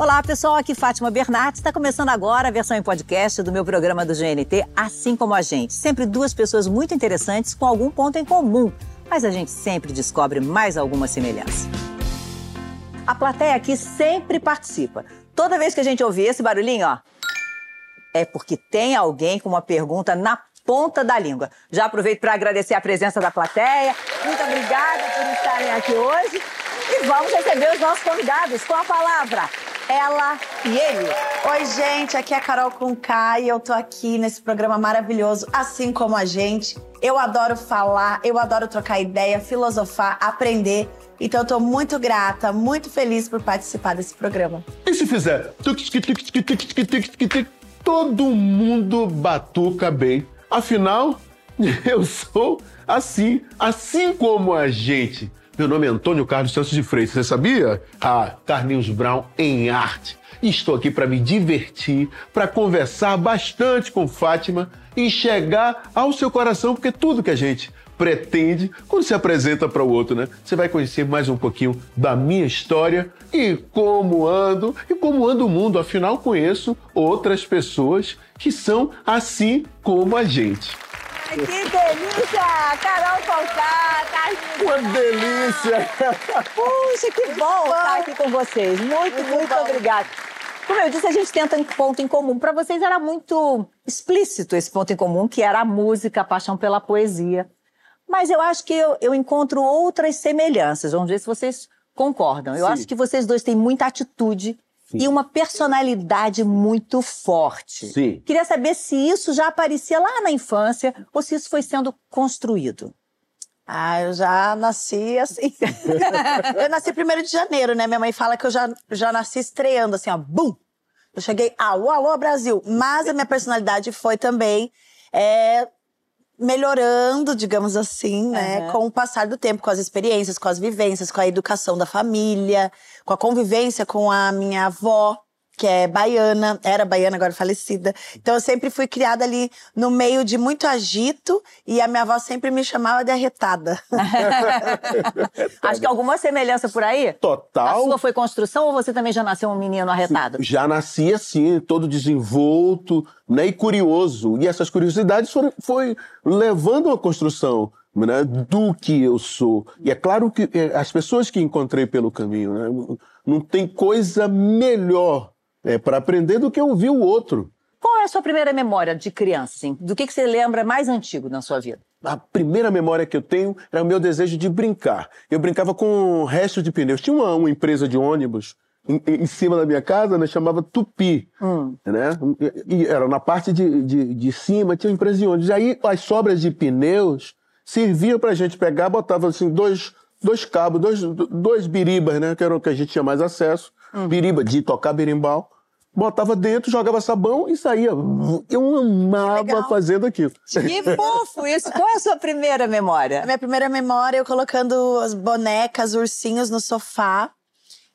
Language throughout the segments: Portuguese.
Olá, pessoal. Aqui Fátima Bernardes. Está começando agora a versão em podcast do meu programa do GNT, Assim Como a Gente. Sempre duas pessoas muito interessantes com algum ponto em comum, mas a gente sempre descobre mais alguma semelhança. A plateia aqui sempre participa. Toda vez que a gente ouvir esse barulhinho, ó, é porque tem alguém com uma pergunta na ponta da língua. Já aproveito para agradecer a presença da plateia. Muito obrigada por estarem aqui hoje. E vamos receber os nossos convidados com a palavra ela e ele. Oi, gente, aqui é a Carol Conká e eu tô aqui nesse programa maravilhoso, assim como a gente. Eu adoro falar, eu adoro trocar ideia, filosofar, aprender. Então eu tô muito grata, muito feliz por participar desse programa. E se fizer todo mundo batuca bem. Afinal, eu sou assim, assim como a gente. Meu nome é Antônio Carlos Santos de Freitas, você sabia? Ah, Carlinhos Brown em arte. Estou aqui para me divertir, para conversar bastante com Fátima e chegar ao seu coração, porque tudo que a gente pretende quando se apresenta para o outro, né? Você vai conhecer mais um pouquinho da minha história e como ando e como anda o mundo. Afinal, conheço outras pessoas que são assim como a gente. Que delícia! Carol Conká, Carlinhos. Uma delícia! Puxa, que bom estar aqui com vocês. Muito, muito, muito obrigada. Como eu disse, a gente tenta um ponto em comum. Para vocês era muito explícito esse ponto em comum, que era a música, a paixão pela poesia. Mas eu acho que eu, eu encontro outras semelhanças. Vamos ver se vocês concordam. Eu Sim. acho que vocês dois têm muita atitude Sim. e uma personalidade muito forte. Sim. Queria saber se isso já aparecia lá na infância ou se isso foi sendo construído. Ah, eu já nasci assim. eu nasci primeiro de janeiro, né? Minha mãe fala que eu já, já nasci estreando, assim, ó, bum! Eu cheguei, alô, alô, Brasil! Mas a minha personalidade foi também é, melhorando, digamos assim, né, uhum. com o passar do tempo, com as experiências, com as vivências, com a educação da família, com a convivência com a minha avó, que é baiana, era baiana, agora falecida. Então eu sempre fui criada ali no meio de muito agito e a minha avó sempre me chamava de arretada. Acho que alguma semelhança por aí? Total. A sua foi construção ou você também já nasceu um menino arretado? Já nasci assim, todo desenvolto, né, e curioso. E essas curiosidades foram foi levando a construção né, do que eu sou. E é claro que eh, as pessoas que encontrei pelo caminho, né, não tem coisa melhor é, para aprender do que ouvir o outro. Qual é a sua primeira memória de criança? Assim? Do que, que você lembra mais antigo na sua vida? A primeira memória que eu tenho era o meu desejo de brincar. Eu brincava com restos de pneus. Tinha uma, uma empresa de ônibus em, em, cima da minha casa, né, chamava Tupi. Hum. Né? E, era na parte de, de, de cima, tinha uma empresa de ônibus. E aí as sobras de pneus serviam para a gente pegar, botava assim dois, dois cabos, dois, dois biribas, né, que era o que a gente tinha mais acesso Uhum. Biriba, de tocar berimbau. Botava dentro, jogava sabão e saía. Eu amava fazendo aquilo. Que fofo isso! Qual é a sua primeira memória? A minha primeira memória é eu colocando as bonecas, ursinhos no sofá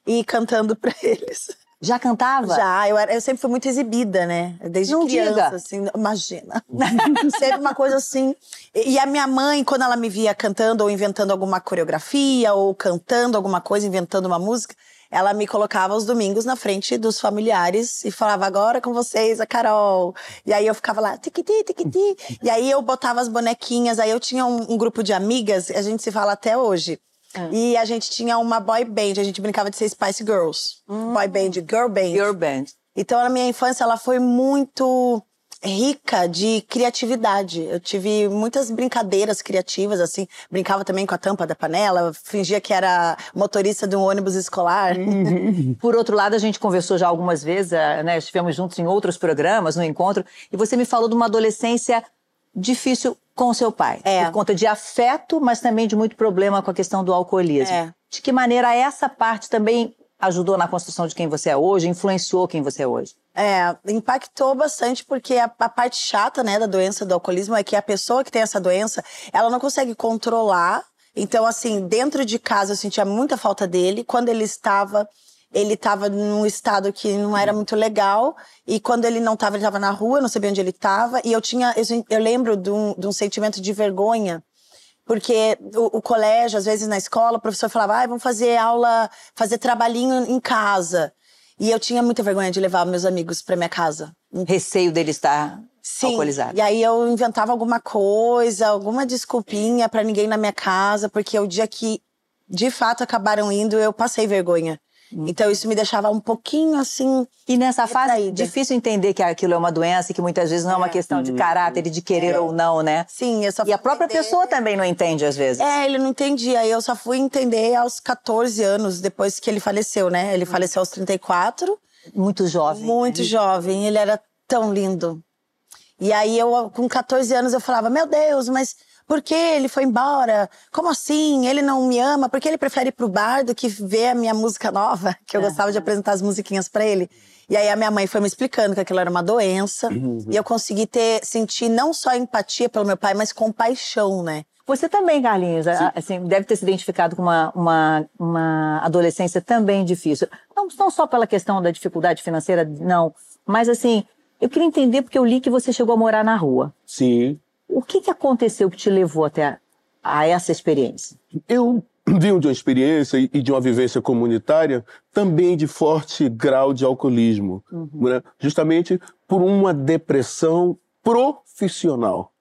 e cantando pra eles. Já cantava? Já, eu, era, eu sempre fui muito exibida, né? Desde Não criança, diga. assim, imagina. sempre uma coisa assim. E a minha mãe, quando ela me via cantando ou inventando alguma coreografia, ou cantando alguma coisa, inventando uma música, ela me colocava os domingos na frente dos familiares e falava, agora com vocês, a Carol. E aí eu ficava lá, tiquiti, tiquiti. e aí eu botava as bonequinhas, aí eu tinha um, um grupo de amigas, a gente se fala até hoje. É. E a gente tinha uma boy band, a gente brincava de ser Spice Girls. Hum. Boy band, girl band. Girl band. Então, na minha infância, ela foi muito rica de criatividade. Eu tive muitas brincadeiras criativas, assim. Brincava também com a tampa da panela, fingia que era motorista de um ônibus escolar. Por outro lado, a gente conversou já algumas vezes, eh, né? Estivemos juntos em outros programas, no encontro, e você me falou de uma adolescência difícil com seu pai. É. Por conta de afeto, mas também de muito problema com a questão do alcoolismo. É. De que maneira essa parte também ajudou na construção de quem você é hoje, influenciou quem você é hoje? É, impactou bastante porque a, a, parte chata, né, da doença do alcoolismo é que a pessoa que tem essa doença, ela não consegue controlar. Então, assim, dentro de casa eu sentia muita falta dele. Quando ele estava, ele estava num estado que não era muito legal. E quando ele não estava, ele estava na rua, não sabia onde ele estava. E eu tinha, eu, eu lembro de um, de um sentimento de vergonha porque o, o, colégio, às vezes na escola, o professor falava, ah, vamos fazer aula, fazer trabalhinho em casa. E eu tinha muita vergonha de levar meus amigos pra minha casa. Receio dele estar Sim. alcoolizado. E aí eu inventava alguma coisa, alguma desculpinha pra ninguém na minha casa, porque o dia que de fato acabaram indo, eu passei vergonha. Então isso me deixava um pouquinho assim. E nessa fase, Retraída. difícil entender que aquilo é uma doença e que muitas vezes não é uma questão de caráter e de querer ou não, né? Sim, eu só E a própria entender- pessoa também não entende às vezes. É, ele não entendia. Eu só fui entender aos 14 anos, depois que ele faleceu, né? Ele faleceu aos 34. Muito jovem. Muito jovem, ele era tão lindo. E aí eu, com 14 anos, eu falava, meu Deus, mas por que ele foi embora? Como assim? Ele não me ama? Por que ele prefere ir pro bar do que ver a minha música nova? Que eu gostava de apresentar as musiquinhas pra ele. E aí a minha mãe foi me explicando que aquilo era uma doença. E eu consegui ter, sentir não só empatia pelo meu pai, mas compaixão, né? Você também, Carlinhos, assim, deve ter se identificado com uma, uma, uma adolescência também difícil. Não, não só pela questão da dificuldade financeira, não. Mas assim, eu queria entender porque eu li que você chegou a morar na rua. Sim. O que, que aconteceu que te levou até a, a essa experiência? Eu vim de uma experiência e de uma vivência comunitária também de forte grau de alcoolismo, né? justamente por uma depressão profissional.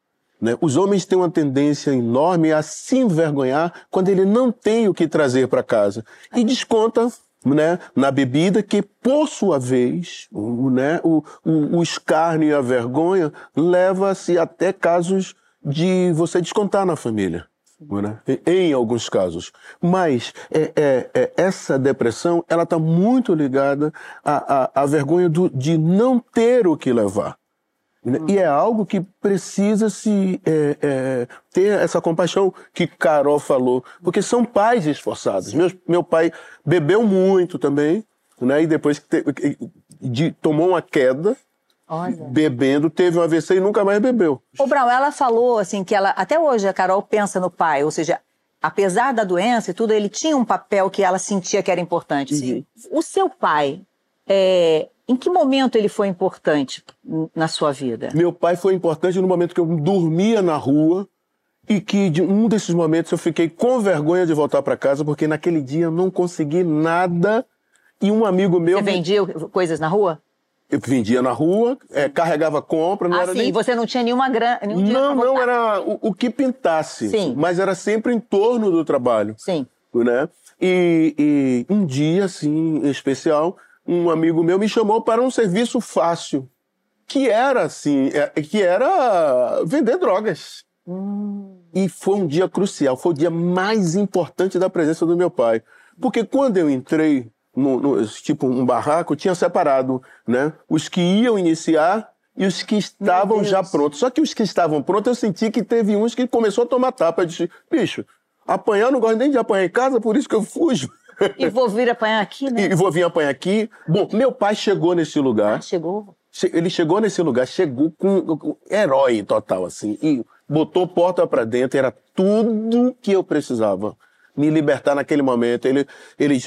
né? Os homens têm uma tendência enorme a se envergonhar quando ele não tem o que trazer para casa e desconta né, na bebida que, por sua vez, o, né, o, o, o escárnio e a vergonha leva-se até casos de você descontar na família né? em alguns casos. Mas é, é, é, essa depressão ela está muito ligada à, à, à vergonha do, de não ter o que levar. Né? E é algo que precisa se é, é, ter essa compaixão que Carol falou, porque são pais esforçados. Meu, meu pai bebeu muito também, né? E depois que te- de- tomou uma queda Olha. bebendo, teve um AVC e nunca mais bebeu. O Brau, ela falou assim que ela até hoje a Carol pensa no pai, ou seja, apesar da doença e tudo, ele tinha um papel que ela sentia que era importante. Sim. O seu pai, é, em que momento ele foi importante na sua vida? Meu pai foi importante no momento que eu dormia na rua e que de um desses momentos eu fiquei com vergonha de voltar para casa porque naquele dia eu não consegui nada e um amigo meu Você me- vendia coisas na rua? eu vendia na rua, é, carregava compra, não ah, era sim, nem você não tinha nenhuma grana. Não, não era o, o que pintasse, Sim. mas era sempre em torno do trabalho Sim. né? E, e um dia, assim, em especial, um amigo meu me chamou para um serviço fácil, que era, assim, é- que era vender drogas. E foi um dia crucial, foi o dia mais importante da presença do meu pai. Porque quando eu entrei, no, no- tipo um barraco, tinha separado né, os que iam iniciar e os que estavam já prontos. Só que os que estavam prontos, eu senti que teve uns que começou a tomar tapa. Eu disse, bicho, apanhar eu não gosto nem de apanhar em casa, por isso que eu fujo. E vou vir apanhar aqui, né? e vou vir apanhar aqui. Bom, meu pai chegou nesse lugar. Ah, chegou. Che- Ele chegou nesse lugar, chegou com, com herói total, assim, e botou porta pra dentro, era tudo que eu precisava. Me libertar naquele momento. Ele, ele,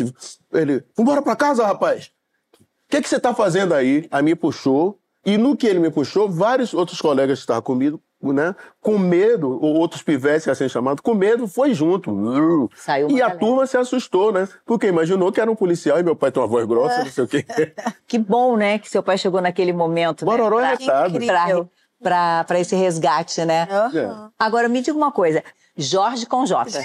ele, vambora pra casa, rapaz. O que, que você tá fazendo aí? Aí me puxou, e no que ele me puxou, vários outros colegas que estavam comigo, né, com medo, ou outros pivetes, assim chamados, com medo, foi junto. Saiu e a galera. turma se assustou, né? Porque imaginou que era um policial e meu pai tem uma voz grossa, não sei o quê. Que bom, né, que seu pai chegou naquele momento. né, Bororó é pra, pra, pra esse resgate, né? Aham. Agora, me diga uma coisa. Jorge com J.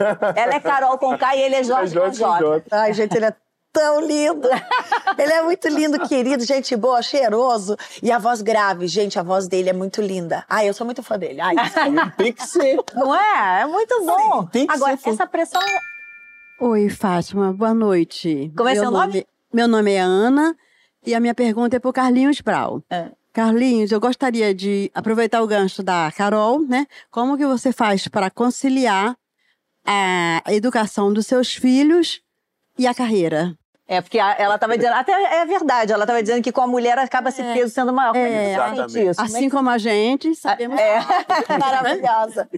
Ela é Carol com K e ele é Jorge, É Jorge com. J. Ai, gente, ele é tão lindo. Ele é muito lindo, querido, gente boa, cheiroso. E a voz grave, gente, a voz dele é muito linda. Ai, eu sou muito fã dele. Ai, Tem que ser. Não é? É muito bom. tem que Agora, ser essa pressão... Oi, Fátima, boa noite. Como é Meu seu nome? Meu nome é Ana e a minha pergunta é para o Carlinhos Brau. É. Carlinhos, eu gostaria de aproveitar o gancho da Carol, né? Como que você faz para conciliar a educação dos seus filhos e a carreira? É, porque a- ela estava dizendo... Até é verdade, ela estava dizendo que com a mulher acaba esse peso sendo maior. É É, exatamente. isso? Assim como a gente, sabemos É. maravilhosa.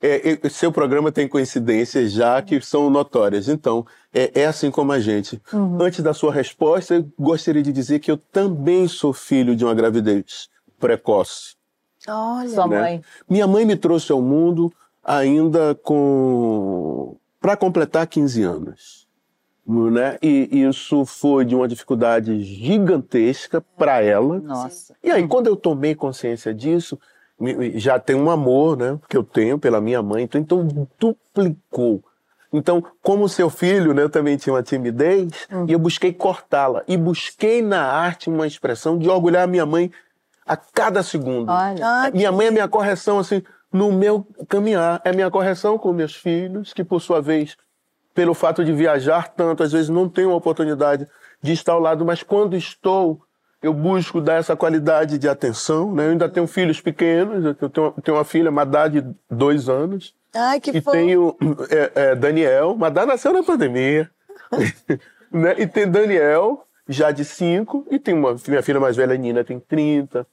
É, é, seu programa tem coincidências já que são notórias. Então, é, é assim como a gente. Antes da sua resposta, eu gostaria de dizer que eu também sou filho de uma gravidez precoce. Olha. Sua né? mãe. Minha mãe me trouxe ao mundo ainda com. para completar 15 anos. Né? E isso foi de uma dificuldade gigantesca para ela. Nossa. E aí, quando eu tomei consciência disso, já tem um amor, né? Que eu tenho pela minha mãe, então, então duplicou. Então, como seu filho, né, eu também tinha uma timidez, e eu busquei cortá-la. E busquei na arte uma expressão de orgulhar a minha mãe a cada segundo. Olha. Ah, Minha mãe é minha correção, assim, no meu caminhar. É minha correção com meus filhos, que por sua vez, pelo fato de viajar tanto, às vezes não tenho a oportunidade de estar ao lado, mas quando estou, eu busco dar essa qualidade de atenção. Né? Eu ainda tenho filhos pequenos, eu tenho, tenho uma filha, Madá, de dois anos, Ai, que e fofo. tenho é, é, Daniel, Madá nasceu na pandemia, né? e tem Daniel, já de cinco, e tem uma minha filha mais velha, Nina, tem 30.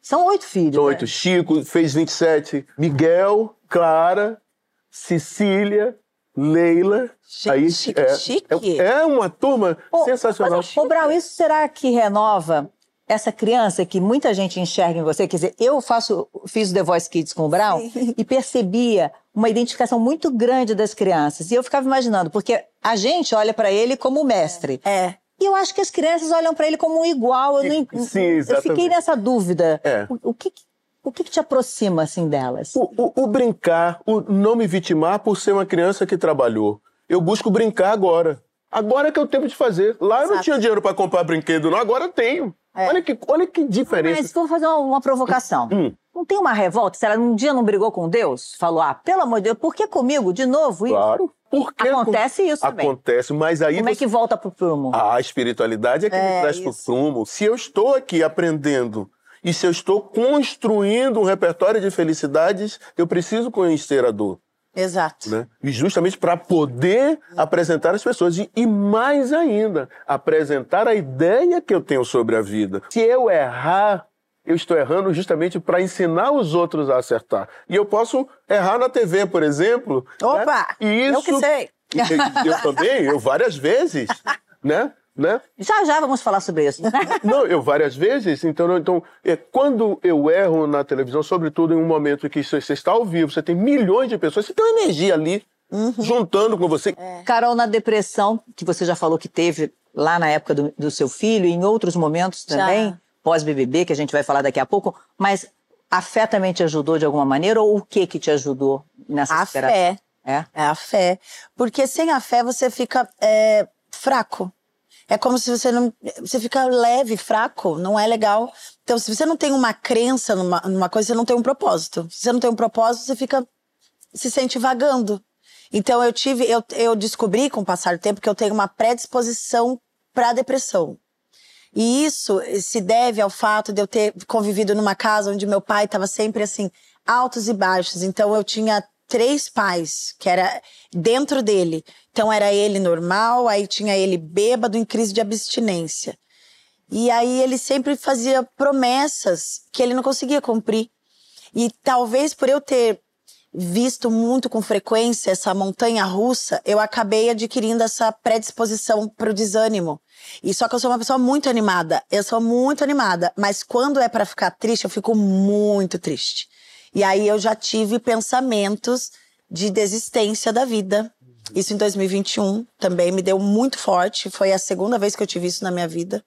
São oito filhos. São né? oito. Chico fez 27. Miguel, Clara, Cecília, Leila. Gente, que chique. É, é uma turma Ô, sensacional. Mas, ô, Brau, isso será que renova essa criança que muita gente enxerga em você? Quer dizer, eu faço, fiz o The Voice Kids com o Brau e percebia uma identificação muito grande das crianças. E eu ficava imaginando, porque a gente olha para ele como mestre. É. E eu acho que as crianças olham para ele como um igual. Eu, não, Sim, eu exatamente. fiquei nessa dúvida. É. O, o que, que- o que, que te aproxima assim delas? O, o- o brincar, o não me vitimar por ser uma criança que trabalhou. Eu busco brincar agora. Agora que é o tempo de fazer. Lá eu não Exato. tinha dinheiro para comprar brinquedo, não. Agora eu tenho. É. Olha, que, olha que diferença. Mas vou fazer uma, uma provocação. Hum. Não tem uma revolta? Se ela um dia não brigou com Deus, falou: ah, pelo amor de Deus, por que comigo de novo? isso? Claro. Por que Acontece isso também. Acontece, mas aí Como é você- que volta pro prumo? A espiritualidade é que me É, traz pro isso. prumo. Se eu estou aqui aprendendo e se eu estou construindo um repertório de felicidades, eu preciso conhecer a dor. Exato. Né? E justamente para poder apresentar às pessoas. E, e mais ainda, apresentar a ideia que eu tenho sobre a vida. Se eu errar, eu estou errando justamente para ensinar os outros a acertar. E eu posso errar na TV, por exemplo. Opa! né? E Eu isso que sei. eu, eu também, eu várias vezes, né? Né? Já já vamos falar sobre isso. Não, eu várias vezes. Então, então é, quando eu erro na televisão, sobretudo em um momento que você está ao vivo, você tem milhões de pessoas, você tem uma energia ali juntando com você. Carol, na depressão, que você já falou que teve lá na época do, do seu filho e em outros momentos também, pós-BBB, que a gente vai falar daqui a pouco, mas a fé também te ajudou de alguma maneira ou o que que te ajudou nessa A superação? fé. É? É a fé. Porque sem a fé você fica é, fraco. É como se você não. Você fica leve, fraco, não é legal. Então, se você não tem uma crença numa, numa coisa, você não tem um propósito. Se você não tem um propósito, você fica. se sente vagando. Então, eu tive. Eu, eu descobri com o passar do tempo que eu tenho uma predisposição para depressão. E isso se deve ao fato de eu ter convivido numa casa onde meu pai estava sempre assim, altos e baixos. Então eu tinha três pais, que era dentro dele. Então era ele normal, aí tinha ele bêbado em crise de abstinência. E aí ele sempre fazia promessas que ele não conseguia cumprir. E talvez por eu ter visto muito com frequência essa montanha russa, eu acabei adquirindo essa predisposição para o desânimo. E só que eu sou uma pessoa muito animada. Eu sou muito animada, mas quando é para ficar triste, eu fico muito triste. E aí eu já tive pensamentos de desistência da vida. Isso em 2021 também me deu muito forte. Foi a segunda vez que eu tive isso na minha vida.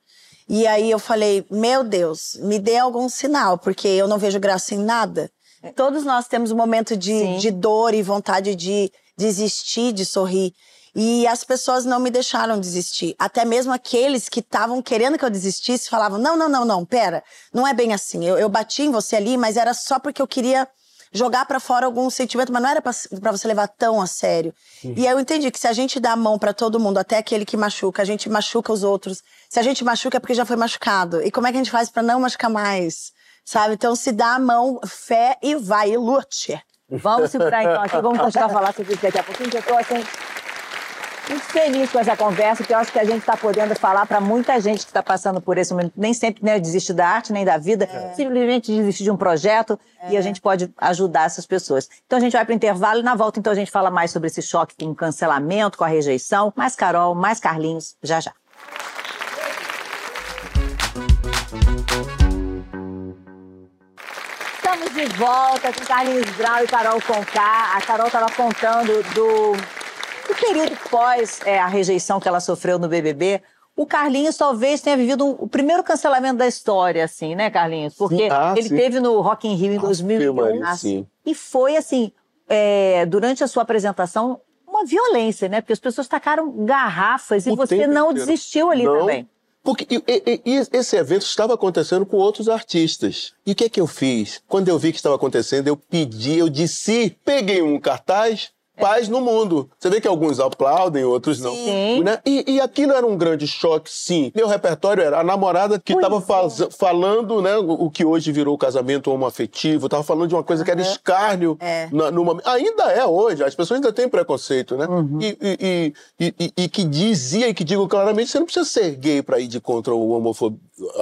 E aí eu falei: Meu Deus, me dê algum sinal, porque eu não vejo graça em nada. Todos nós temos um momento de, de dor e vontade de desistir, de sorrir. E as pessoas não me deixaram desistir. Até mesmo aqueles que estavam querendo que eu desistisse falavam: Não, não, não, não, pera, não é bem assim. Eu, eu bati em você ali, mas era só porque eu queria jogar pra fora algum sentimento, mas não era pra pra você levar tão a sério. E aí eu entendi que se a gente dá a mão pra todo mundo, até aquele que machuca, a gente machuca os outros. Se a gente machuca é porque já foi machucado. E como é que a gente faz pra não machucar mais? Sabe? Então se dá a mão, fé e vai, e lute. Vamos segurar então aqui, vamos continuar a falar sobre isso daqui a pouquinho, que eu tô assim, muito feliz com essa conversa, que eu acho que a gente está podendo falar para muita gente que está passando por esse momento. Nem sempre né, desiste da arte, nem da vida, simplesmente desistir de um projeto e a gente pode ajudar essas pessoas. Então a gente vai para o intervalo e na volta então a gente fala mais sobre esse choque com o cancelamento, com a rejeição. Mais Carol, mais Carlinhos, já já. Estamos de volta com Carlinhos Brau e Carol Conká. A Carol estava contando do No período pós é, a rejeição que ela sofreu no BBB, o Carlinhos talvez tenha vivido um- o primeiro cancelamento da história, assim, né, Carlinhos? Porque ah, ele sim. teve no Rock in Rio em 2001. Maria, sim. E foi assim, é, durante a sua apresentação, uma violência, né? Porque as pessoas tacaram garrafas e O você não inteiro. desistiu ali Não. também. Porque e- e- e esse evento estava acontecendo com outros artistas. E o que é que eu fiz? Quando eu vi que estava acontecendo, eu pedi, eu disse, peguei um cartaz, paz no mundo. Você vê que alguns aplaudem, outros não. Sim. Né? E, e aquilo era um grande choque, sim. Meu repertório era a namorada que estava falando, né, o, que hoje virou casamento homoafetivo, estava falando de uma coisa que era escárnio. É. na- numa- ainda é hoje, as pessoas ainda têm preconceito, né? E, e- e- e- que dizia e que digo claramente, você não precisa ser gay para ir de contra o homofob-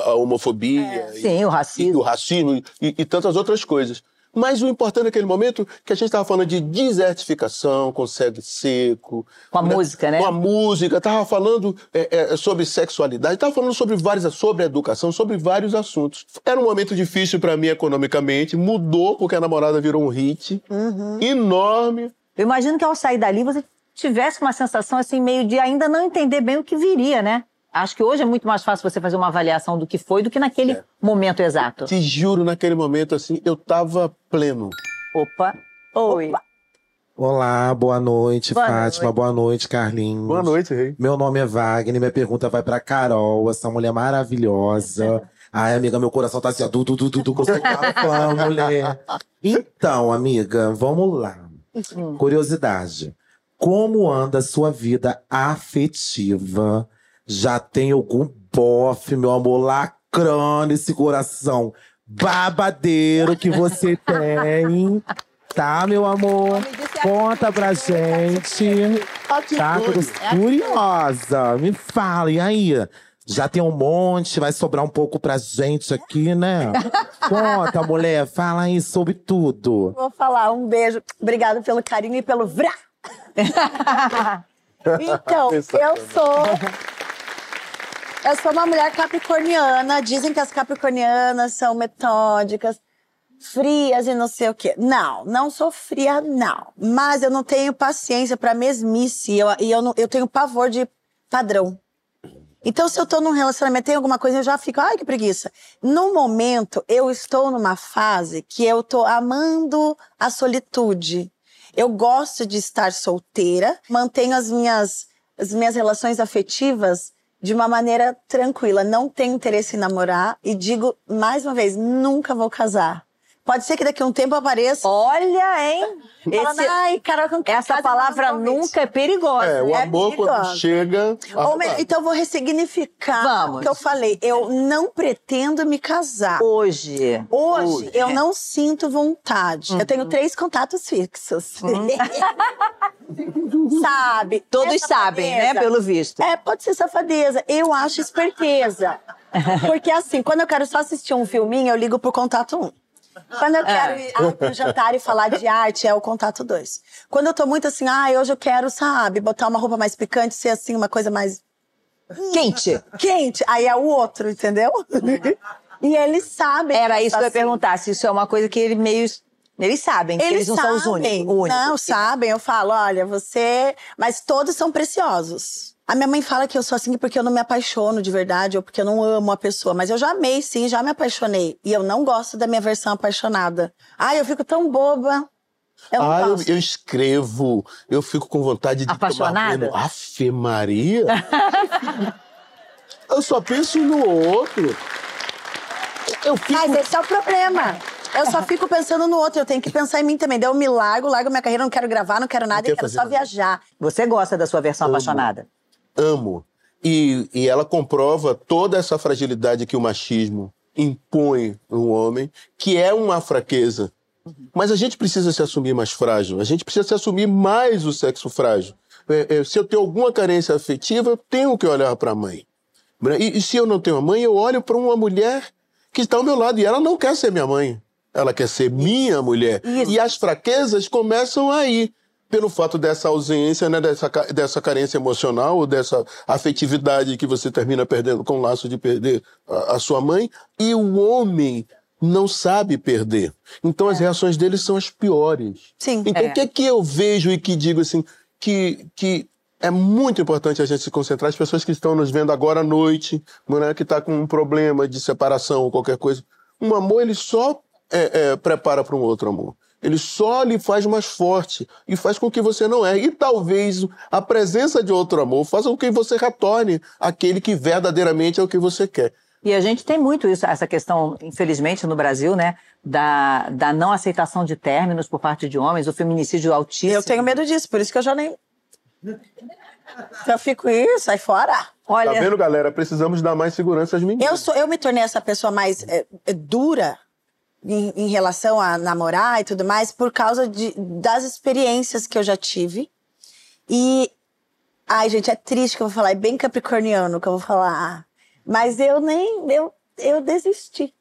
a homofobia e, Sim, o e o racismo. racismo e tantas outras coisas. Mas o importante naquele momento é que a gente estava falando de desertificação com sangue seco. Com a música, né? Com a música, estava falando é, é, sobre sexualidade, estava falando sobre várias, sobre educação, sobre vários assuntos. Era um momento difícil para mim economicamente, mudou porque a namorada virou um hit Uhum. enorme. Eu imagino que ao sair dali você tivesse uma sensação assim, meio de ainda não entender bem o que viria, né? Acho que hoje é muito mais fácil você fazer uma avaliação do que foi do que naquele É. momento exato. Te juro, naquele momento assim, eu tava pleno. Opa. Oi. Olá, boa noite, Boa Fátima. noite. Boa noite, Carlinhos. noite, rei. Meu nome é Wagner, minha pergunta vai pra Carol, essa mulher maravilhosa. Ai, amiga, meu coração tá assim, ó, du, du, du, du, du, você tá fã, mulher. Então, amiga, vamos lá. Curiosidade. Como anda a sua vida afetiva? Já tem algum bofe, meu amor, lacrando esse coração babadeiro que você tem? Tá, meu amor? Conta pra gente. Tá, tô curiosa. Me fala, e aí? Já tem um monte, vai sobrar um pouco pra gente aqui, né? Conta, mulher, fala aí sobre tudo. Vou falar um beijo. Obrigado pelo carinho e pelo vrá. então, eu sou. Eu sou uma mulher capricorniana. Dizem que as capricornianas são metódicas, frias e não sei o quê. Não, não sou fria, não. Mas eu não tenho paciência pra mesmice. E eu, e eu, não- eu tenho pavor de padrão. Então, se eu tô num relacionamento, tem alguma coisa, eu já fico, ai, que preguiça. No momento, eu estou numa fase que eu tô amando a solitude. Eu gosto de estar solteira, mantenho as minhas, as minhas relações afetivas de uma maneira tranquila. Não tenho interesse em namorar e digo, mais uma vez, nunca vou casar. Pode ser que daqui a um tempo apareça. Olha, hein? falando, Esse- ai, Carol, com essa palavra não convite." nunca é perigosa. É, o É amor quando chega. Ou melhor, arrasa. então eu vou ressignificar Vamos. o que eu falei. Eu não pretendo me casar. Hoje. Hoje, Hoje. eu não sinto vontade. Eu tenho três contatos fixos. Sabe? Todos É sabem, né? Pelo visto. É, pode ser safadeza. Eu acho esperteza. Porque assim, quando eu quero só assistir um filminho, eu ligo pro contato 1. Quando eu quero ir ah, pro jantar e falar de arte, é o contato 2. Quando eu tô muito assim, ah, hoje eu quero, sabe, botar uma roupa mais picante, ser assim, uma coisa mais Quente. quente, aí é o outro, entendeu? e eles sabem. Era isso que eu ia assim. perguntar, se isso é uma coisa que ele meio. Eles sabem, que eles, Eles não sabem. são os únicos. únicos. Não, sabem. Eu falo, olha, você. Mas todos são preciosos. A minha mãe fala que eu sou assim porque eu não me apaixono de verdade ou porque eu não amo a pessoa. Mas eu já amei, sim, já me apaixonei. E eu não gosto da minha versão apaixonada. Ai, eu fico tão boba. Eu não Ah, eu, gosto. eu escrevo, eu fico com vontade de Apaixonada? tomar banho. Afe Maria? eu só penso no outro. Eu fico... Mas esse é o problema. Eu só fico pensando no outro, eu tenho que pensar em mim também. Daí eu me largo, largo minha carreira, não quero gravar, não quero nada, quer eu quero só nada. viajar. Você gosta da sua versão Amo. apaixonada? Amo. E, e ela comprova toda essa fragilidade que o machismo impõe no homem, que é uma fraqueza. Mas a gente precisa se assumir mais frágil, a gente precisa se assumir mais o sexo frágil. É, é, se eu tenho alguma carência afetiva, eu tenho que olhar para a mãe. E, e se eu não tenho a mãe, eu olho para uma mulher que está ao meu lado e ela não quer ser minha mãe. Ela quer ser minha mulher. Isso. E as fraquezas começam aí. Pelo fato dessa ausência, né, dessa, dessa carência emocional, dessa afetividade que você termina perdendo com o laço de perder a, a sua mãe. E o homem não sabe perder. Então as reações dele são as piores. Sim. Então É. o que é que eu vejo e que digo assim, que, que é muito importante a gente se concentrar. As pessoas que estão nos vendo agora à noite, mulher que está com um problema de separação ou qualquer coisa. Um amor, ele só é, é, prepara para um outro amor. Ele só lhe faz mais forte e faz com que você não erre. E talvez a presença de outro amor faça com que você retorne aquele que verdadeiramente é o que você quer. E a gente tem muito isso, essa questão, infelizmente, no Brasil, né? Da, da não aceitação de términos por parte de homens, o feminicídio altíssimo. Eu tenho medo disso, por isso que eu já nem. Eu fico isso, sai fora. Olha, Tá vendo, galera? Precisamos dar mais segurança às meninas. Eu, sou, eu me tornei essa pessoa mais é, dura em, em relação a namorar e tudo mais por causa de, das experiências que eu já tive. E. Ai, gente, é triste que eu vou falar, é bem capricorniano que eu vou falar. Mas eu nem. Eu, eu desisti.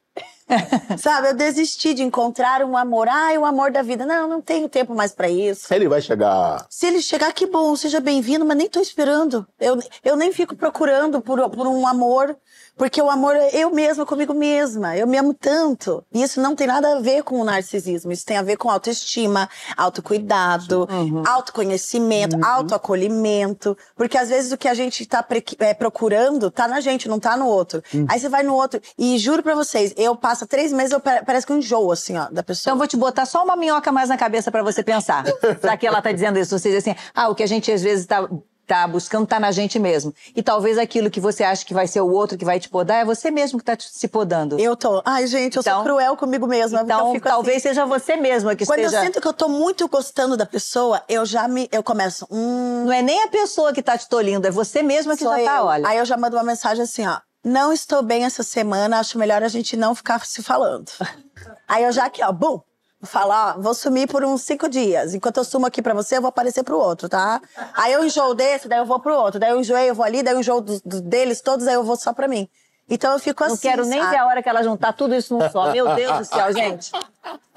Sabe, eu desisti de encontrar um amor. Ai, o amor da vida. Não, não tenho tempo mais pra isso. Ele vai chegar. Se ele chegar, que bom, seja bem-vindo, mas nem tô esperando. Eu, eu nem fico procurando por, por um amor, porque o amor é eu mesma comigo mesma. Eu me amo tanto. E isso não tem nada a ver com o narcisismo. Isso tem a ver com autoestima, autocuidado, autoconhecimento, autoacolhimento. Porque às vezes o que a gente tá é, procurando tá na gente, não tá no outro. Aí você vai no outro. E juro pra vocês, eu passo três meses, eu pa- parece que eu enjoo, assim, ó, da pessoa. Então eu vou te botar só uma minhoca mais na cabeça pra você pensar. Já que ela tá dizendo isso, você diz assim, ah, o que a gente às vezes tá, tá buscando tá na gente mesmo. E talvez aquilo que você acha que vai ser o outro que vai te podar, é você mesmo que tá te- se podando. Eu tô. Ai, gente, eu Então- sou cruel comigo mesma. Então, talvez assim. seja você mesma que Quando esteja... eu sinto que eu tô muito gostando da pessoa, eu já me. Eu começo. Hum, Não é nem a pessoa que tá te tolindo, é você mesma que sou já tá, eu. olha. Aí eu já mando uma mensagem assim, ó. Não estou bem essa semana, acho melhor a gente não ficar se falando. Aí eu já aqui, ó, bum! Vou falar, ó, vou sumir por uns cinco dias. Enquanto eu sumo aqui pra você, eu vou aparecer pro outro, tá? Aí eu enjoo desse, daí eu vou pro outro. Daí eu enjoei, eu vou ali, daí eu enjoo dos- dos- deles todos, aí eu vou só pra mim. Então eu fico assim. Não quero nem sabe? ver a hora que ela juntar tudo isso num só. Meu Deus do céu, gente.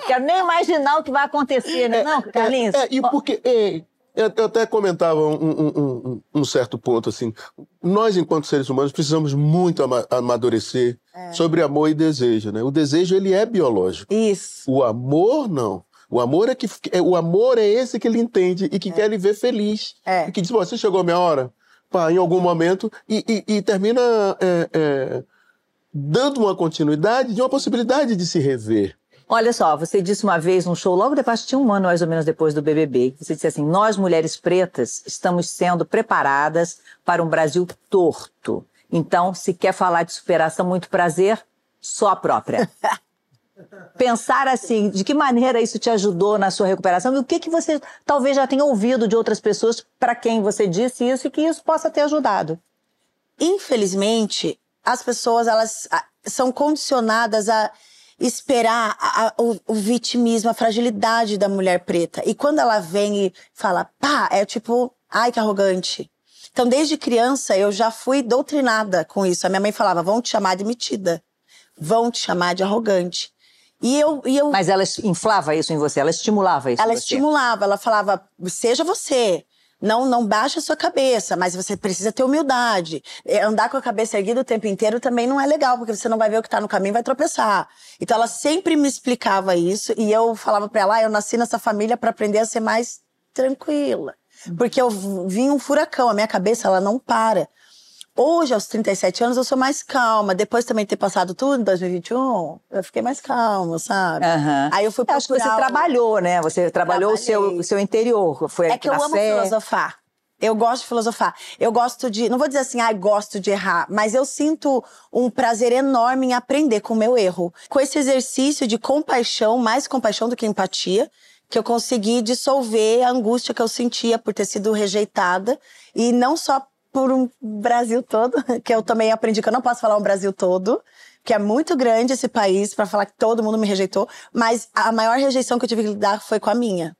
Quero nem imaginar o que vai acontecer, né? Não, Carlinhos? É, e porque. é, eu, eu até comentava um, um- um- um certo ponto assim. Nós, enquanto seres humanos, precisamos muito ama- amadurecer sobre amor e desejo, né? O desejo ele é biológico. Isso. O amor não. O amor é que é, o amor é esse que ele entende e que quer lhe ver feliz. É. E que diz, "Pô, você chegou a minha hora, pá, em algum momento e, e- e termina é, é, dando uma continuidade de uma possibilidade de se rever. Olha só, você disse uma vez num show, logo depois, tinha um ano mais ou menos depois do BBB, você disse assim: Nós, mulheres pretas, estamos sendo preparadas para um Brasil torto. Então, se quer falar de superação, muito prazer, só a própria. Pensar assim, de que maneira isso te ajudou na sua recuperação e o que, que você talvez já tenha ouvido de outras pessoas para quem você disse isso e que isso possa ter ajudado. infelizmente, as pessoas elas ah, são condicionadas a esperar a- a- o, o vitimismo, a fragilidade da mulher preta. E quando ela vem e fala, pá, é tipo, ai que arrogante. Então, desde criança, eu já fui doutrinada com isso. A minha mãe falava, vão te chamar de metida, vão te chamar de arrogante. E eu, e eu Mas ela inflava isso em você, ela estimulava isso ela em você. estimulava, ela falava: seja você. Não, não baixa a sua cabeça, mas você precisa ter humildade. É, Andar com a cabeça erguida o tempo inteiro também não é legal, porque você não vai ver o que tá no caminho e vai tropeçar. Então ela sempre me explicava isso e eu falava pra ela: ah, eu nasci nessa família pra aprender a ser mais tranquila. Porque eu vim um furacão, a minha cabeça ela não para. Hoje, aos 37 anos, eu sou mais calma. Depois também de ter passado tudo em 2021, eu fiquei mais calma, sabe? Aham. Aí eu fui Eu Acho que você procurar trabalhou, né? Você trabalhou o seu, o seu interior. Foi É que eu amo fé. filosofar. Eu gosto de filosofar. Eu gosto de. Não vou dizer assim, ah, gosto de errar, mas eu sinto um prazer enorme em aprender com o meu erro. Com esse exercício de compaixão, mais compaixão do que empatia, que eu consegui dissolver a angústia que eu sentia por ter sido rejeitada. E não só por um Brasil todo, que eu também aprendi que eu não posso falar um Brasil todo, que é muito grande esse país para falar que todo mundo me rejeitou, mas a maior rejeição que eu tive que lidar foi com a minha.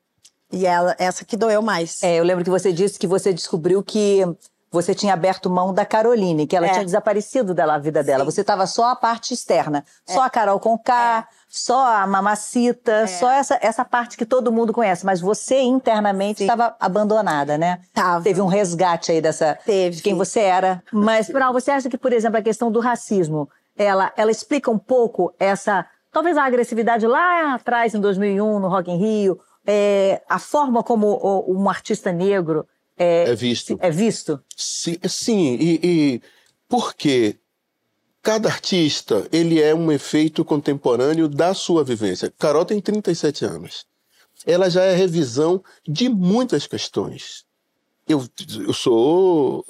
E ela, essa que doeu mais. É, eu lembro que você disse que você descobriu que você tinha aberto mão da Caroline, que ela É. tinha desaparecido da vida dela. Você estava só a parte externa. Só a Carol Conká, só a Mamacita, só essa, essa parte que todo mundo conhece. Mas você internamente estava abandonada, né? Tava. Teve um resgate aí dessa, Teve. de quem você era. Mas, Brau, você acha que, por exemplo, a questão do racismo, ela, ela explica um pouco essa, talvez a agressividade lá atrás, em 2001, no Rock in Rio, é, a forma como o- um artista negro é, É visto. é visto? Sim, sim e, e porque cada artista ele é um efeito contemporâneo da sua vivência. Carol tem 37 anos. Ela já é revisão de muitas questões. Eu, eu sou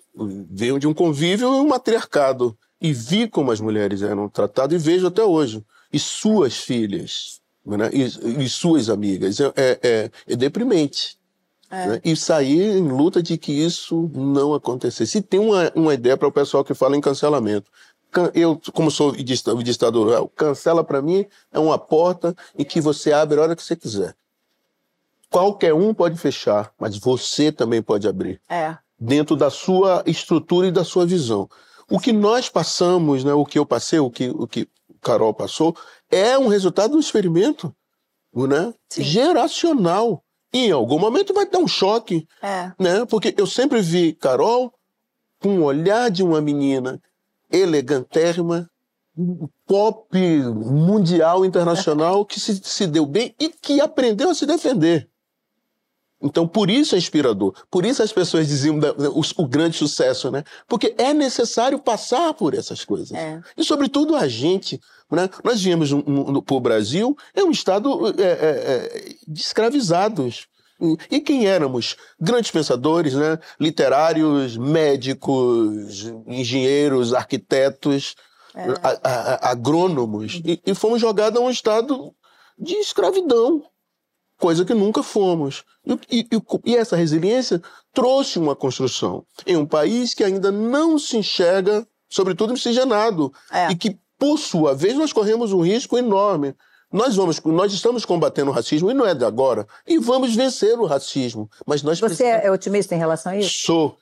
venho de um convívio e um matriarcado e vi como as mulheres eram tratadas e vejo até hoje. E suas filhas, né? e, e suas amigas. É, é, é- é né? E sair em luta de que isso não acontecesse. E tem uma, uma ideia para o pessoal que fala em cancelamento. Can- Eu, como sou ditador cancela para mim é uma porta em que você abre a hora que você quiser. Qualquer um pode fechar, mas você também pode abrir É. dentro da sua estrutura e da sua visão. O que nós passamos, né, o que eu passei, o que o que Carol passou, é um resultado do experimento, né, Sim. geracional. Em algum momento vai dar um choque, É. né? Porque eu sempre vi Carol com o olhar de uma menina elegantérrima, pop mundial, internacional, que se, se deu bem e que aprendeu a se defender. Então, por isso é inspirador. Por isso as pessoas diziam da- o, o grande sucesso, né? Porque é necessário passar por essas coisas. É. E, sobretudo, a gente. Né? Nós viemos para o Brasil, é um estado é, é, é, de escravizados. E- quem éramos? Grandes pensadores, né? literários, médicos, engenheiros, arquitetos, a- a- a- agrônomos. E, e fomos jogados a um estado de escravidão coisa que nunca fomos. E, e- e- essa resiliência trouxe uma construção em um país que ainda não se enxerga, sobretudo miscigenado, É. e que, por sua vez, nós corremos um risco enorme. Nós, vamos, nós estamos combatendo o racismo, e não é de agora, e vamos vencer o racismo. Mas nós Você precisamos... é otimista em relação a isso? Sou.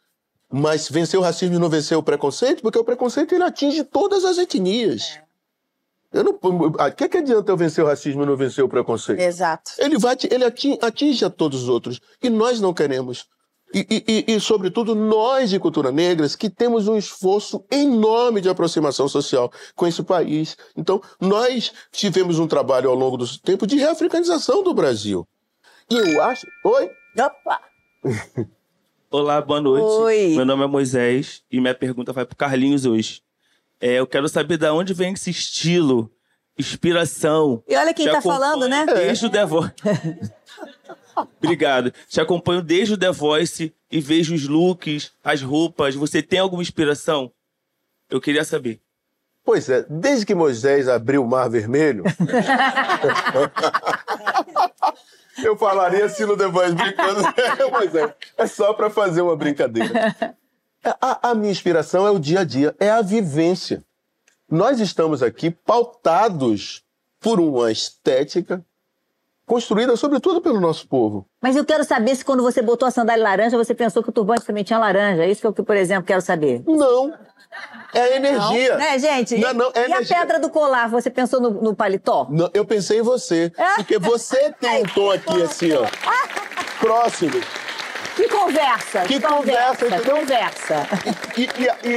Mas vencer o racismo e não vencer o preconceito, porque o preconceito ele atinge todas as etnias. Eu não, o que, que adianta eu vencer o racismo e não vencer o preconceito? Exato. Ele, vai, ele ati- atinge a todos os outros. E nós não queremos. E, e- e- e, sobretudo, nós de cultura negras, que temos um esforço enorme de aproximação social com esse país. Então, nós tivemos um trabalho ao longo do tempo de reafricanização do Brasil. E eu acho. Oi? Opa! Olá, boa noite. Oi. Meu nome é Moisés e minha pergunta vai pro Carlinhos hoje. É, eu quero saber de onde vem esse estilo, inspiração. E olha quem Te tá falando, né? Desde o The Voice. Obrigado. Te acompanho desde o The Voice e vejo os looks, as roupas. Você tem alguma inspiração? Eu queria saber. Pois é, desde que Moisés abriu o Mar Vermelho. eu falaria assim no The Voice brincando. Moisés, é só para fazer uma brincadeira. A, a minha inspiração é o dia a dia, é a vivência. Nós estamos aqui pautados por uma estética construída, sobretudo, pelo nosso povo. Mas eu quero saber se quando você botou a sandália laranja, você pensou que o turbante também tinha laranja. É isso que eu, por exemplo, quero saber. Não. É a energia. Né, gente? Não, não, é e a energia. pedra do colar, você pensou no, no paletó? Não, eu pensei em você. Porque você tem um tom aqui assim, ó. Próximo. Que conversa! Que conversa, entendeu? conversa. E, e-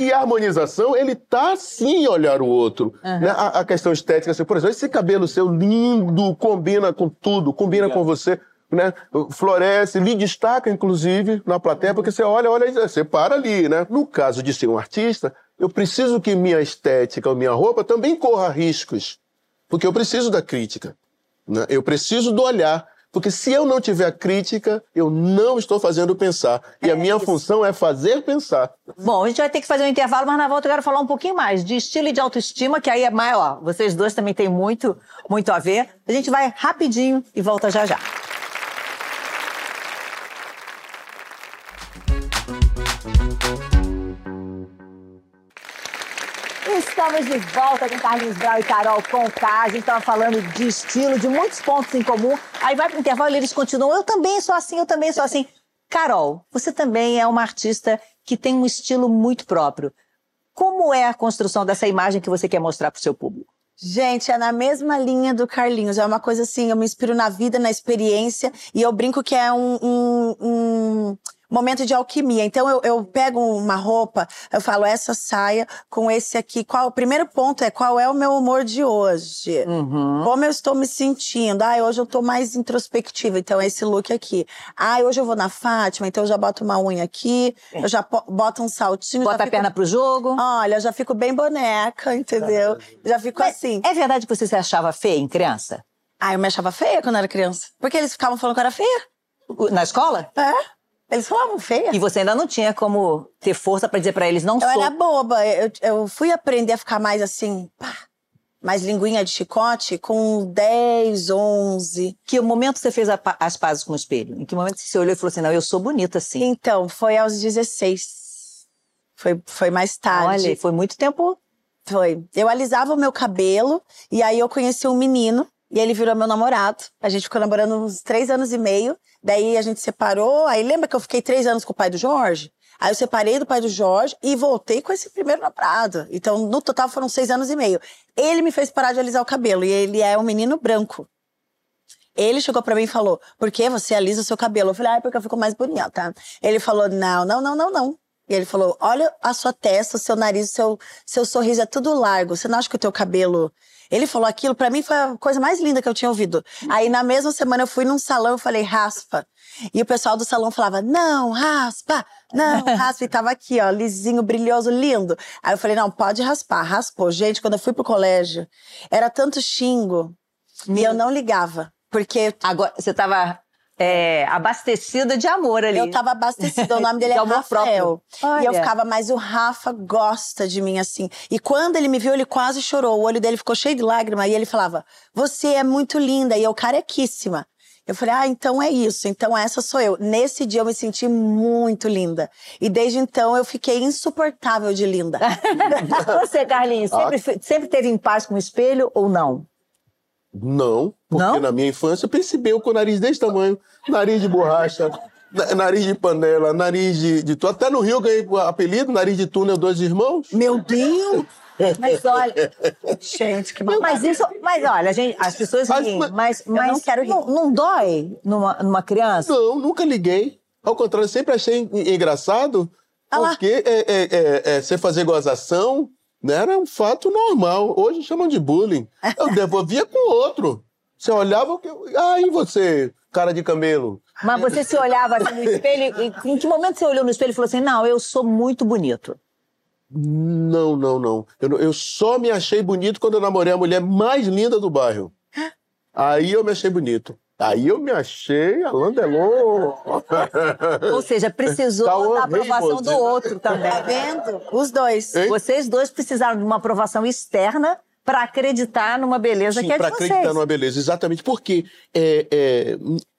e- e a harmonização, ele tá sim olhar o outro. Né? A, a questão estética, assim, por exemplo, esse cabelo seu lindo, combina com tudo, combina com você, né? Floresce, lhe destaca, inclusive, na plateia, porque você olha, olha, e você para ali, né? No caso de ser um artista, eu preciso que minha estética, minha roupa também corra riscos. Porque eu preciso da crítica. né? Eu preciso do olhar. Porque se eu não tiver crítica, eu não estou fazendo pensar. E a minha função é fazer pensar. Bom, a gente vai ter que fazer um intervalo, mas na volta eu quero falar um pouquinho mais de estilo e de autoestima, que aí é maior. Vocês dois também têm muito, muito a ver. A gente vai rapidinho e volta já já. Estamos de volta com Carlinhos Brau e Carol Conká. A gente estava falando de estilo, de muitos pontos em comum. Aí vai para o intervalo e eles continuam. Eu também sou assim, eu também sou assim. Carol, você também é uma artista que tem um estilo muito próprio. Como é a construção dessa imagem que você quer mostrar para o seu público? Gente, é na mesma linha do Carlinhos. É uma coisa assim, eu me inspiro na vida, na experiência, e eu brinco que é um, um, um, momento de alquimia. Então eu, eu pego uma roupa, eu falo essa saia com esse aqui. Qual, o primeiro ponto é qual é o meu humor de hoje? Uhum. Como eu estou me sentindo? Ah, hoje eu tô mais introspectiva, então é esse look aqui. Ah, hoje eu vou na Fátima, então eu já boto uma unha aqui, eu já boto um saltinho. Bota já a perna pro jogo. Olha, já fico bem boneca, entendeu? Já fico assim. É verdade que você se achava feia em criança? Ah, eu me achava feia quando era criança. Porque eles ficavam falando que eu era feia. Na escola? É. Eles falavam feia. E você ainda não tinha como ter força pra dizer pra eles, não Eu sou. era boba. Eu, eu fui aprender a ficar mais assim, pá, mais linguinha de chicote com 10, 11. Que momento você fez a as pazes com o espelho? Em que momento você olhou e falou assim, não, eu sou bonita assim? Então, foi aos 16. Foi, foi mais tarde. Olha, foi muito tempo. Foi. Eu alisava o meu cabelo e aí eu conheci um menino e ele virou meu namorado. A gente ficou namorando uns três anos e meio. Daí a gente separou. Aí lembra que eu fiquei três anos com o pai do Jorge? Aí eu separei do pai do Jorge e voltei com esse primeiro namorado. Então, no total foram seis anos e meio. Ele me fez parar de alisar o cabelo e ele é um menino branco. Ele chegou pra mim e falou: Por que você alisa o seu cabelo? Eu falei: Ah, é porque eu fico mais bonita. Ele falou: Não, não, não, não, não. E ele falou: Olha a sua testa, o seu nariz, o seu, seu sorriso é tudo largo. Você não acha que o teu cabelo. Ele falou aquilo, pra mim foi a coisa mais linda que eu tinha ouvido. Aí na mesma semana eu fui num salão e falei: Raspa. E o pessoal do salão falava: Não, raspa, não, raspa. E tava aqui, ó, lisinho, brilhoso, lindo. Aí eu falei: Não, pode raspar. Raspou. Gente, quando eu fui pro colégio, era tanto xingo. E eu não ligava. Porque Agora, você tava é, abastecida de amor ali. eu tava abastecida. O nome dele De é amor Rafael. próprio. E eu ficava, mas o Rafa gosta de mim assim. E quando ele me viu, ele quase chorou. O olho dele ficou cheio de lágrima. E ele falava: Você é muito linda. E eu carequíssima. Eu falei, ah, então é isso. Então essa sou eu. Nesse dia eu me senti muito linda. E desde então eu fiquei insuportável de linda. Você, Carlinhos, sempre, sempre teve em paz com o espelho ou não? Não, porque Não? na minha infância eu percebi eu com o nariz desse tamanho, nariz de borracha, na- nariz de panela, nariz de, de tu- Até no Rio eu ganhei o apelido, nariz de túnel dois irmãos. Meu Deus! Mas olha, Gente, que mas isso, mas olha, gente, as pessoas Mas- riem, mas- mas, Eu mas não quero rir. Não, não dói numa, numa criança? Não, nunca liguei. Ao contrário, sempre achei en- engraçado, Ah porque é, é, é, é, você fazer gozação era um fato normal. Hoje chamam de bullying. Eu devolvia com outro. Você olhava, eu- ah, você, cara de camelo? Mas você se olhava assim no espelho, e em que momento você olhou no espelho e falou assim, não, eu sou muito bonito? Não, não, não. Eu, não- eu só me achei bonito quando eu namorei a mulher mais linda do bairro. Aí eu me achei bonito. Aí eu me achei Alain Delon. Ou seja, precisou Tá da aprovação do outro também. Tá vendo? Os dois. Hein? Vocês dois precisaram de uma aprovação externa para acreditar numa beleza Sim, que é de pra vocês. acreditar numa beleza. Exatamente. Porque é, é,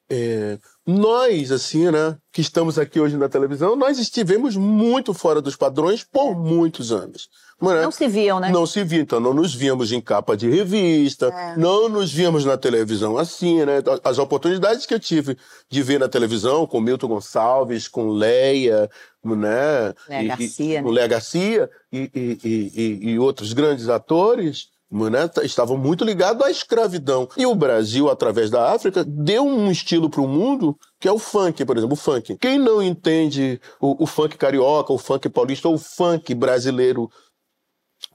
é, nós, assim, né, que estamos aqui hoje na televisão, nós estivemos muito fora dos padrões por muitos anos. Não, é? Não se viam, né? Não se via, então não nos víamos em capa de revista, É. não nos víamos na televisão assim, né? As oportunidades que eu tive de ver na televisão com Milton Gonçalves, com Leia, né? Léa E- Garcia, e, com né? Léa Garcia e, e- e- e- e outros grandes atores. Né, estavam muito ligados à escravidão. E o Brasil, através da África, deu um estilo para o mundo que é o funk, por exemplo, o funk. Quem não entende o, o funk carioca, o funk paulista ou o funk brasileiro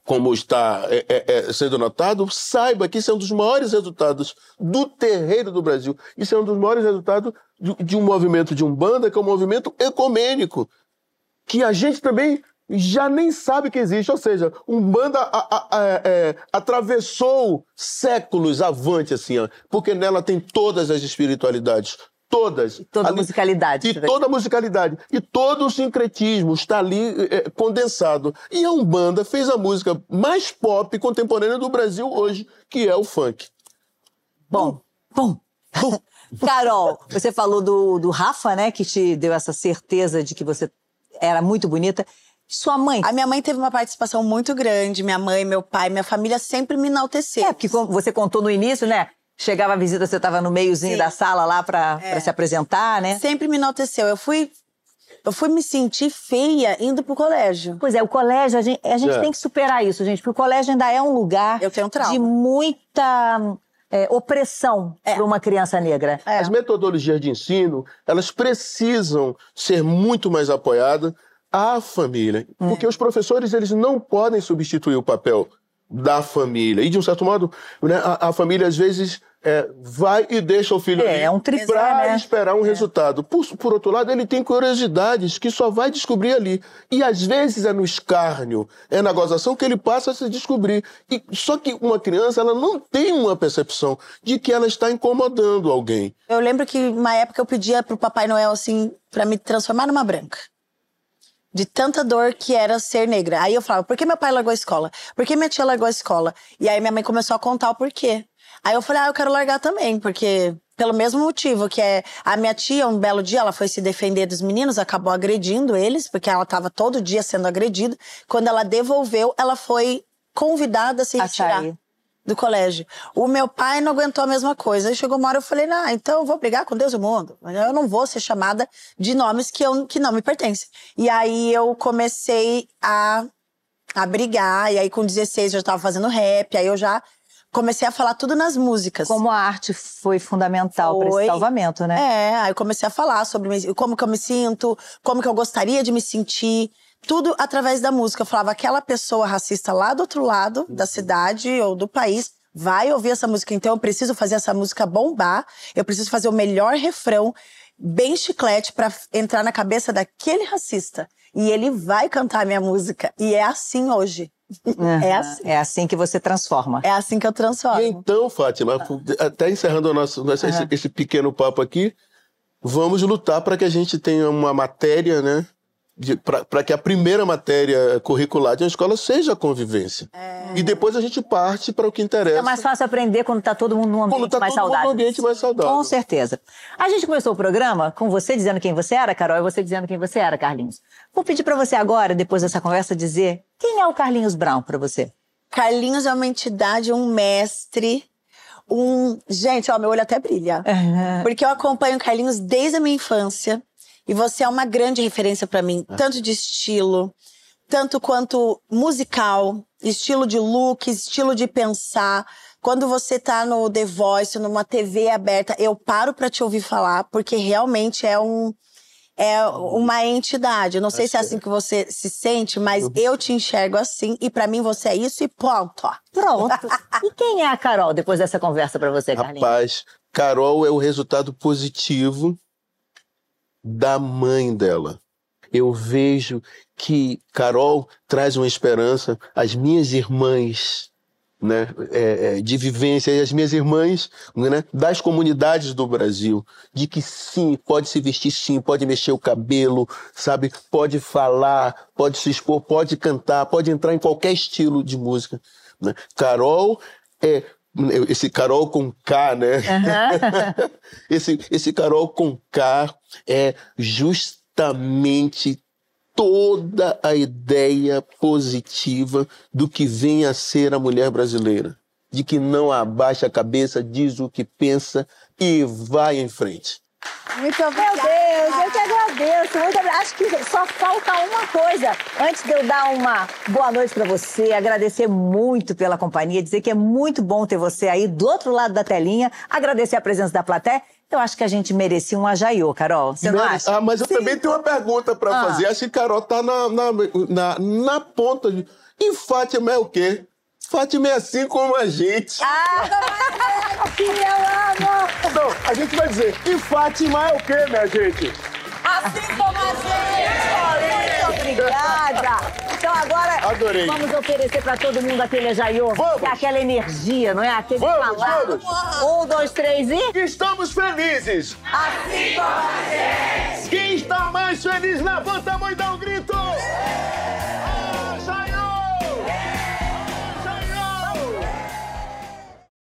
como está é, é, é, sendo notado, saiba que isso é um dos maiores resultados do terreiro do Brasil. Isso é um dos maiores resultados de, de um movimento de Umbanda, que é um movimento ecumênico, que a gente também já nem sabe que existe. Ou seja, Umbanda a, a, a, é, atravessou séculos avante, assim, ó, porque nela tem todas as espiritualidades. Todas. Toda a Ali- musicalidade. e toda a musicalidade. E todo o sincretismo está ali é, condensado. E a Umbanda fez a música mais pop contemporânea do Brasil hoje, que é o funk. Bom, bom. Carol, você falou do, do Rafa, né? Que te deu essa certeza de que você era muito bonita. Sua mãe. A minha mãe teve uma participação muito grande. Minha mãe, meu pai, minha família sempre me enalteceram. É, porque como você contou no início, né? Chegava a visita, você estava no meiozinho Sim. da sala lá pra, É. se apresentar, né? Sempre me enalteceu. Eu fui, eu fui me sentir feia indo pro colégio. Pois é, o colégio, a gente, a gente É. tem que superar isso, gente, porque o colégio ainda é um lugar Eu tenho trauma. de muita é, opressão para uma criança negra. É. As metodologias de ensino, elas precisam ser muito mais apoiadas à família. Porque os professores, eles não podem substituir o papel da família. E, de um certo modo, né, a, a família, às vezes, é, vai e deixa o filho É, ali é um tripé, pra né? esperar um resultado. Por, por outro lado, ele tem curiosidades que só vai descobrir ali. E, às vezes, é no escárnio, é na gozação que ele passa a se descobrir. E, só que uma criança, ela não tem uma percepção de que ela está incomodando alguém. Eu lembro que uma época eu pedia pro Papai Noel, assim, pra me transformar numa branca. De tanta dor que era ser negra. Aí eu falava, por que meu pai largou a escola? Por que minha tia largou a escola? E aí minha mãe começou a contar o porquê. Aí eu falei, ah, eu quero largar também, porque pelo mesmo motivo, que é a minha tia, um belo dia, ela foi se defender dos meninos, acabou agredindo eles, porque ela estava todo dia sendo agredida. Quando ela devolveu, ela foi convidada a se retirar sair. Do colégio. O meu pai não aguentou a mesma coisa. Aí chegou uma hora eu falei, não, então eu vou brigar com Deus e o mundo. Eu não vou ser chamada de nomes que, eu, que não me pertencem. E aí eu comecei a, a brigar. E aí com 16 eu já tava fazendo rap. Aí eu já comecei a falar tudo nas músicas. Como a arte foi fundamental para esse salvamento, né? É, aí eu comecei a falar sobre como que eu me sinto, como que eu gostaria de me sentir. Tudo através da música. Eu falava, aquela pessoa racista lá do outro lado da cidade ou do país vai ouvir essa música. Então eu preciso fazer essa música bombar. Eu preciso fazer o melhor refrão, bem chiclete, pra f- entrar na cabeça daquele racista. E ele vai cantar a minha música. E é assim hoje. É assim. É assim que você transforma. É assim que eu transformo. E então, Fátima, até encerrando o nosso, nosso- esse, esse pequeno papo aqui, vamos lutar para que a gente tenha uma matéria, né? Para que a primeira matéria curricular de uma escola seja a convivência. E depois a gente parte para o que interessa. É mais fácil aprender quando está todo mundo num ambiente tá mais todo mundo saudável. num ambiente mais saudável. Com certeza. A gente começou o programa com você dizendo quem você era, Carol, e você dizendo quem você era, Carlinhos. Vou pedir para você agora, depois dessa conversa, dizer quem é o Carlinhos Brown para você. Carlinhos é uma entidade, um mestre, um. Gente, ó, meu olho até brilha. Porque eu acompanho o Carlinhos desde a minha infância. E você é uma grande referência pra mim, tanto de estilo, tanto quanto musical, estilo de look, estilo de pensar. Quando você tá no The Voice, numa TV aberta, eu paro pra te ouvir falar, porque realmente é um é uma entidade. Eu não sei se é assim que você se sente, mas eu te enxergo assim e pra mim você é isso e ponto. Pronto. e quem é a Carol depois dessa conversa para você, Carlinhos? Rapaz, Carol é o resultado positivo da mãe dela. Eu vejo que Carol traz uma esperança às minhas irmãs, né, é, é, de vivência, e as minhas irmãs né, das comunidades do Brasil, de que sim, pode se vestir sim, pode mexer o cabelo, sabe, pode falar, pode se expor, pode cantar, pode entrar em qualquer estilo de música. né. Carol é esse Carol com K, né? esse, esse Carol com K é justamente toda a ideia positiva do que vem a ser a mulher brasileira. De que não abaixa a cabeça, diz o que pensa e vai em frente. Muito Meu obrigada. Deus, eu que agradeço. Muito obrigada. Acho que só falta uma coisa. Antes de eu dar uma boa noite para você, agradecer muito pela companhia, dizer que é muito bom ter você aí do outro lado da telinha, agradecer a presença da plateia. Eu acho que a gente merecia um ajaiô, Carol. Você não acha? Ah, mas eu também tenho uma pergunta para Ah. fazer. Acho que Carol tá na, na, na, na ponta. De... E Fátima é o quê? Fátima é assim como a gente. Ah, que eu amo! Então, a gente vai dizer, e Fátima é o quê, minha gente? Assim como a gente! Muito obrigada! Então agora Adorei. vamos oferecer pra todo mundo aquele ajaiô, Vamos. que é aquela energia, não é? Aquele Vamos, falar. vamos. Um, dois, três e... Estamos felizes! Assim como a gente! Quem está mais feliz, levanta a mão e dá um grito!